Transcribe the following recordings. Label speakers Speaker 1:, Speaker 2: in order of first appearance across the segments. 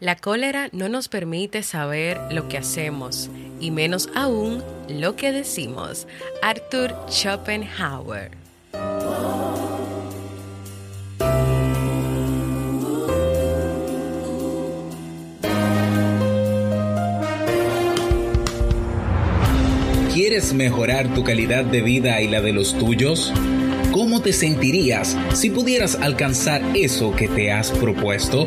Speaker 1: La cólera no nos permite saber lo que hacemos y menos aún lo que decimos. Arthur Schopenhauer.
Speaker 2: ¿Quieres mejorar tu calidad de vida y la de los tuyos? ¿Cómo te sentirías si pudieras alcanzar eso que te has propuesto?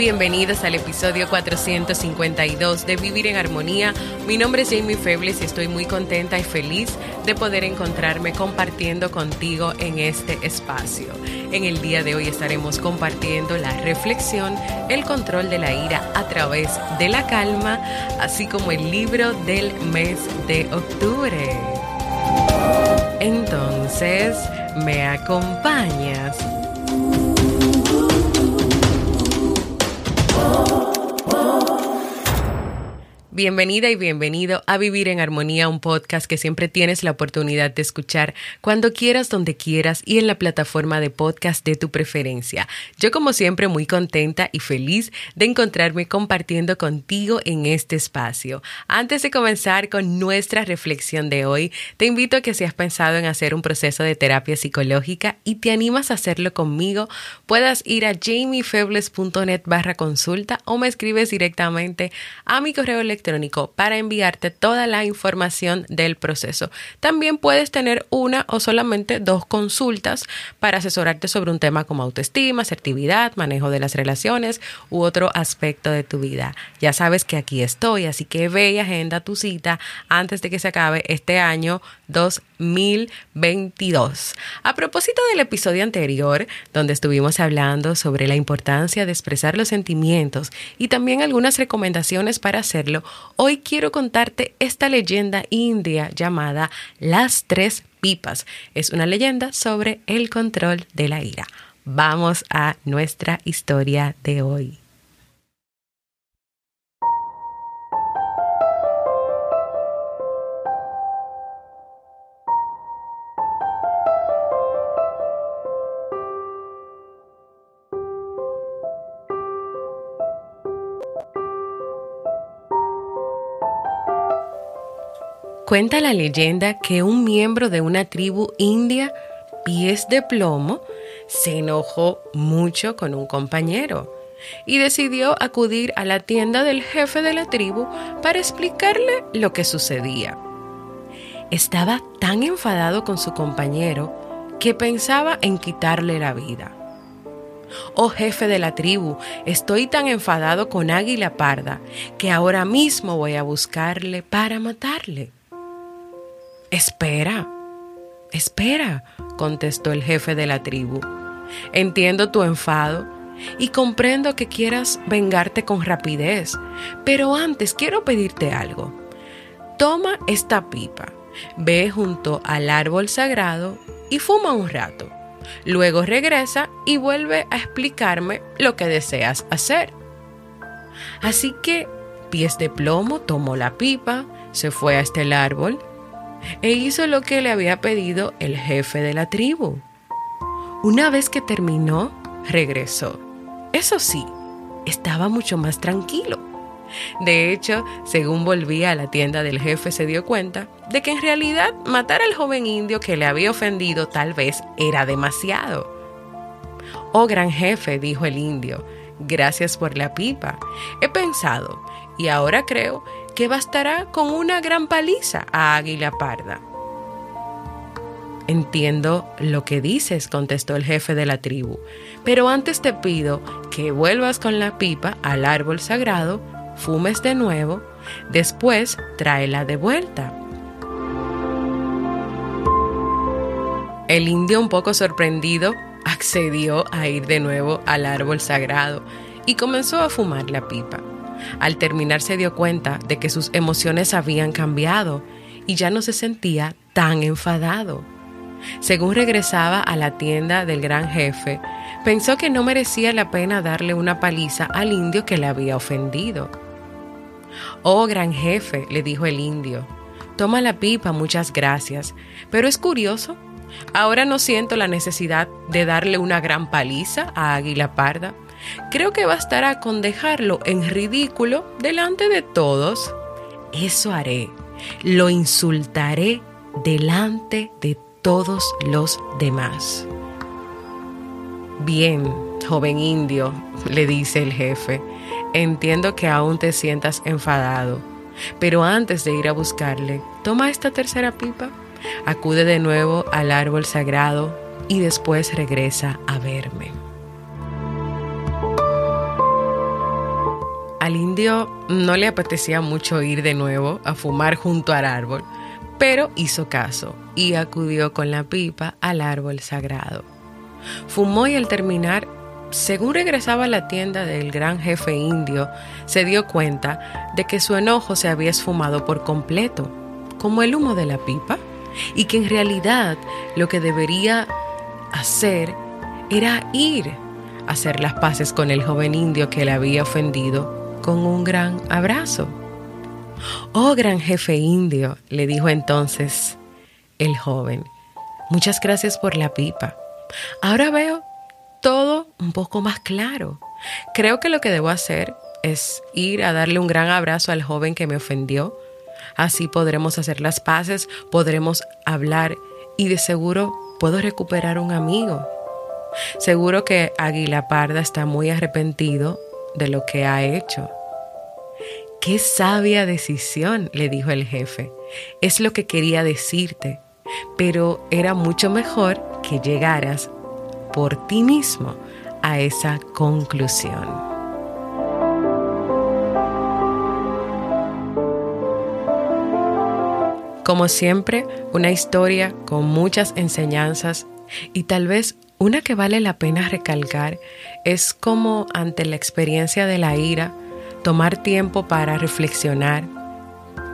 Speaker 1: Bienvenidos al episodio 452 de Vivir en Armonía. Mi nombre es Jamie Febles y estoy muy contenta y feliz de poder encontrarme compartiendo contigo en este espacio. En el día de hoy estaremos compartiendo la reflexión, el control de la ira a través de la calma, así como el libro del mes de octubre. Entonces, ¿me acompañas? Bienvenida y bienvenido a Vivir en Armonía, un podcast que siempre tienes la oportunidad de escuchar cuando quieras, donde quieras y en la plataforma de podcast de tu preferencia. Yo como siempre muy contenta y feliz de encontrarme compartiendo contigo en este espacio. Antes de comenzar con nuestra reflexión de hoy, te invito a que si has pensado en hacer un proceso de terapia psicológica y te animas a hacerlo conmigo, puedas ir a jamiefebles.net barra consulta o me escribes directamente a mi correo electrónico para enviarte toda la información del proceso. También puedes tener una o solamente dos consultas para asesorarte sobre un tema como autoestima, asertividad, manejo de las relaciones u otro aspecto de tu vida. Ya sabes que aquí estoy, así que ve y agenda tu cita antes de que se acabe este año 2022. A propósito del episodio anterior, donde estuvimos hablando sobre la importancia de expresar los sentimientos y también algunas recomendaciones para hacerlo, hoy quiero contarte esta leyenda india llamada Las Tres Pipas. Es una leyenda sobre el control de la ira. Vamos a nuestra historia de hoy. Cuenta la leyenda que un miembro de una tribu india, pies de plomo, se enojó mucho con un compañero y decidió acudir a la tienda del jefe de la tribu para explicarle lo que sucedía. Estaba tan enfadado con su compañero que pensaba en quitarle la vida. Oh jefe de la tribu, estoy tan enfadado con Águila Parda que ahora mismo voy a buscarle para matarle. Espera, espera, contestó el jefe de la tribu. Entiendo tu enfado y comprendo que quieras vengarte con rapidez, pero antes quiero pedirte algo. Toma esta pipa, ve junto al árbol sagrado y fuma un rato. Luego regresa y vuelve a explicarme lo que deseas hacer. Así que Pies de Plomo tomó la pipa, se fue hasta el árbol, e hizo lo que le había pedido el jefe de la tribu. Una vez que terminó, regresó. Eso sí, estaba mucho más tranquilo. De hecho, según volvía a la tienda del jefe, se dio cuenta de que en realidad matar al joven indio que le había ofendido tal vez era demasiado. Oh gran jefe, dijo el indio, gracias por la pipa. He pensado, y ahora creo, que bastará con una gran paliza a Águila Parda. Entiendo lo que dices, contestó el jefe de la tribu, pero antes te pido que vuelvas con la pipa al árbol sagrado, fumes de nuevo, después tráela de vuelta. El indio, un poco sorprendido, accedió a ir de nuevo al árbol sagrado y comenzó a fumar la pipa. Al terminar se dio cuenta de que sus emociones habían cambiado y ya no se sentía tan enfadado. Según regresaba a la tienda del gran jefe, pensó que no merecía la pena darle una paliza al indio que le había ofendido. Oh, gran jefe, le dijo el indio, toma la pipa, muchas gracias, pero es curioso, ahora no siento la necesidad de darle una gran paliza a Águila Parda. Creo que bastará con dejarlo en ridículo delante de todos. Eso haré, lo insultaré delante de todos los demás. Bien, joven indio, le dice el jefe, entiendo que aún te sientas enfadado, pero antes de ir a buscarle, toma esta tercera pipa, acude de nuevo al árbol sagrado y después regresa a verme. Al indio no le apetecía mucho ir de nuevo a fumar junto al árbol, pero hizo caso y acudió con la pipa al árbol sagrado. Fumó y al terminar, según regresaba a la tienda del gran jefe indio, se dio cuenta de que su enojo se había esfumado por completo, como el humo de la pipa, y que en realidad lo que debería hacer era ir a hacer las paces con el joven indio que le había ofendido con un gran abrazo. Oh gran jefe indio, le dijo entonces el joven, muchas gracias por la pipa. Ahora veo todo un poco más claro. Creo que lo que debo hacer es ir a darle un gran abrazo al joven que me ofendió. Así podremos hacer las paces, podremos hablar y de seguro puedo recuperar un amigo. Seguro que Águila Parda está muy arrepentido de lo que ha hecho. Qué sabia decisión, le dijo el jefe. Es lo que quería decirte, pero era mucho mejor que llegaras por ti mismo a esa conclusión. Como siempre, una historia con muchas enseñanzas y tal vez una que vale la pena recalcar es como ante la experiencia de la ira, tomar tiempo para reflexionar,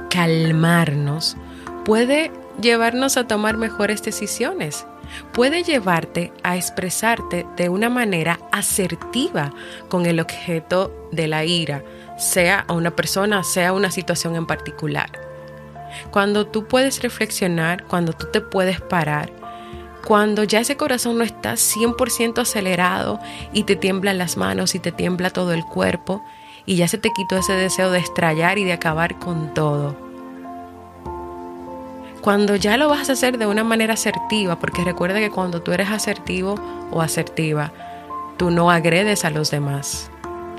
Speaker 1: calmarnos, puede llevarnos a tomar mejores decisiones. Puede llevarte a expresarte de una manera asertiva con el objeto de la ira, sea a una persona, sea una situación en particular. Cuando tú puedes reflexionar, cuando tú te puedes parar, cuando ya ese corazón no está 100% acelerado y te tiemblan las manos y te tiembla todo el cuerpo, y ya se te quitó ese deseo de estrellar y de acabar con todo. Cuando ya lo vas a hacer de una manera asertiva, porque recuerda que cuando tú eres asertivo o asertiva, tú no agredes a los demás.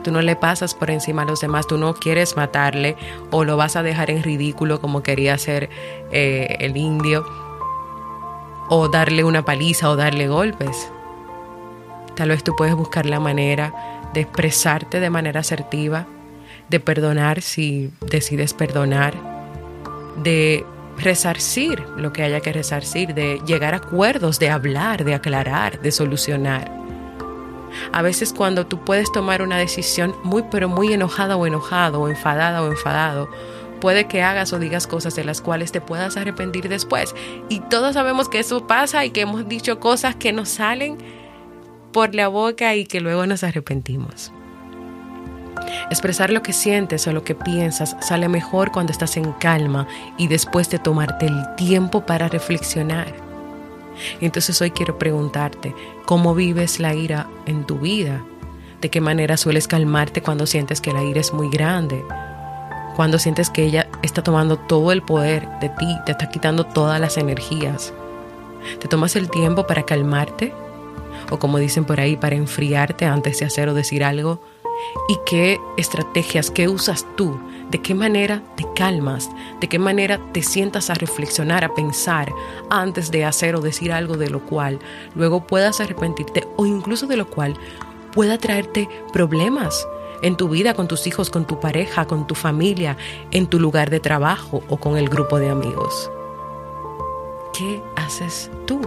Speaker 1: Tú no le pasas por encima a los demás, tú no quieres matarle o lo vas a dejar en ridículo como quería hacer eh, el indio, o darle una paliza o darle golpes. Tal vez tú puedes buscar la manera de expresarte de manera asertiva, de perdonar si decides perdonar, de resarcir lo que haya que resarcir, de llegar a acuerdos, de hablar, de aclarar, de solucionar. A veces cuando tú puedes tomar una decisión muy pero muy enojada o enojado o enfadada o enfadado, puede que hagas o digas cosas de las cuales te puedas arrepentir después. Y todos sabemos que eso pasa y que hemos dicho cosas que nos salen por la boca y que luego nos arrepentimos. Expresar lo que sientes o lo que piensas sale mejor cuando estás en calma y después de tomarte el tiempo para reflexionar. Entonces hoy quiero preguntarte, ¿cómo vives la ira en tu vida? ¿De qué manera sueles calmarte cuando sientes que la ira es muy grande? Cuando sientes que ella está tomando todo el poder de ti, te está quitando todas las energías. ¿Te tomas el tiempo para calmarte? o como dicen por ahí, para enfriarte antes de hacer o decir algo, y qué estrategias, qué usas tú, de qué manera te calmas, de qué manera te sientas a reflexionar, a pensar antes de hacer o decir algo de lo cual luego puedas arrepentirte o incluso de lo cual pueda traerte problemas en tu vida, con tus hijos, con tu pareja, con tu familia, en tu lugar de trabajo o con el grupo de amigos. ¿Qué haces tú?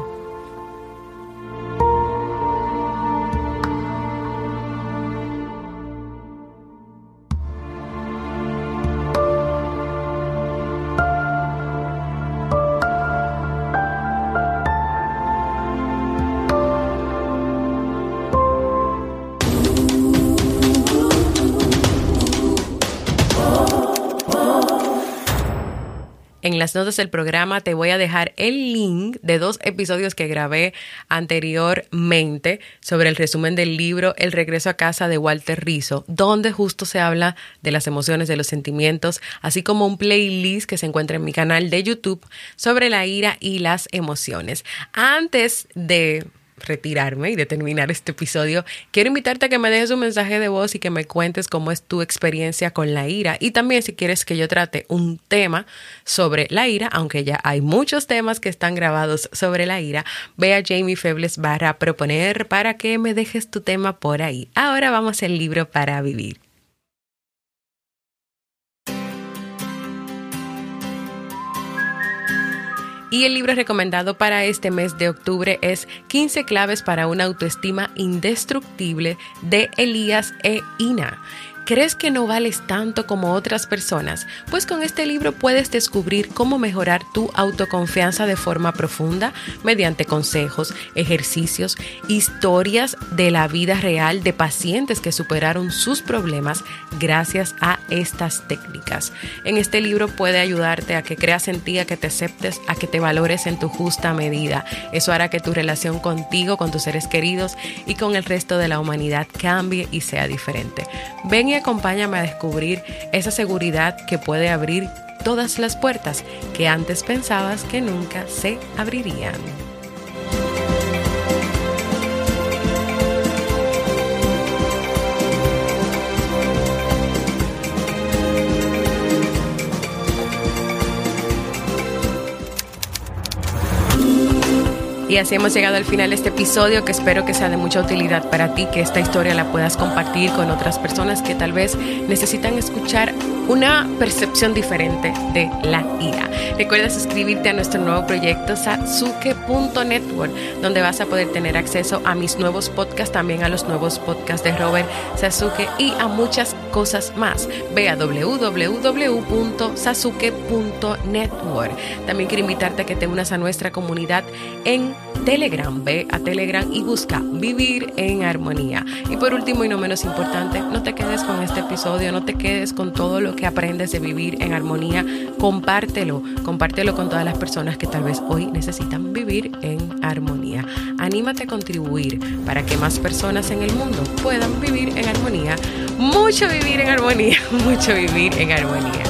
Speaker 1: En las notas del programa te voy a dejar el link de dos episodios que grabé anteriormente sobre el resumen del libro El regreso a casa de Walter Rizzo, donde justo se habla de las emociones, de los sentimientos, así como un playlist que se encuentra en mi canal de YouTube sobre la ira y las emociones. Antes de retirarme y de terminar este episodio, quiero invitarte a que me dejes un mensaje de voz y que me cuentes cómo es tu experiencia con la ira. Y también si quieres que yo trate un tema sobre la ira, aunque ya hay muchos temas que están grabados sobre la ira, ve a Jamie Febles barra proponer para que me dejes tu tema por ahí. Ahora vamos al libro para vivir. Y el libro recomendado para este mes de octubre es 15 claves para una autoestima indestructible de Elías e Ina. ¿Crees que no vales tanto como otras personas? Pues con este libro puedes descubrir cómo mejorar tu autoconfianza de forma profunda mediante consejos, ejercicios, historias de la vida real de pacientes que superaron sus problemas gracias a estas técnicas. En este libro puede ayudarte a que creas en ti, a que te aceptes, a que te valores en tu justa medida. Eso hará que tu relación contigo, con tus seres queridos y con el resto de la humanidad cambie y sea diferente. Ven y acompáñame a descubrir esa seguridad que puede abrir todas las puertas que antes pensabas que nunca se abrirían. Y así hemos llegado al final de este episodio que espero que sea de mucha utilidad para ti, que esta historia la puedas compartir con otras personas que tal vez necesitan escuchar una percepción diferente de la ira. Recuerda suscribirte a nuestro nuevo proyecto sasuke.network, donde vas a poder tener acceso a mis nuevos podcasts, también a los nuevos podcasts de Robert Sasuke y a muchas cosas más. Ve a www.sasuke.network. También quiero invitarte a que te unas a nuestra comunidad en Telegram. Ve a Telegram y busca Vivir en Armonía. Y por último y no menos importante, no te quedes con este episodio, no te quedes con todo lo que aprendes de vivir en armonía. Compártelo, compártelo con todas las personas que tal vez hoy necesitan vivir en armonía. Anímate a contribuir para que más personas en el mundo puedan vivir en armonía. Mucho vivir en armonía, mucho vivir en armonía.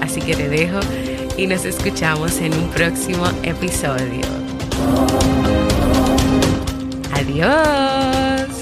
Speaker 1: Así que te dejo y nos escuchamos en un próximo episodio. Adiós.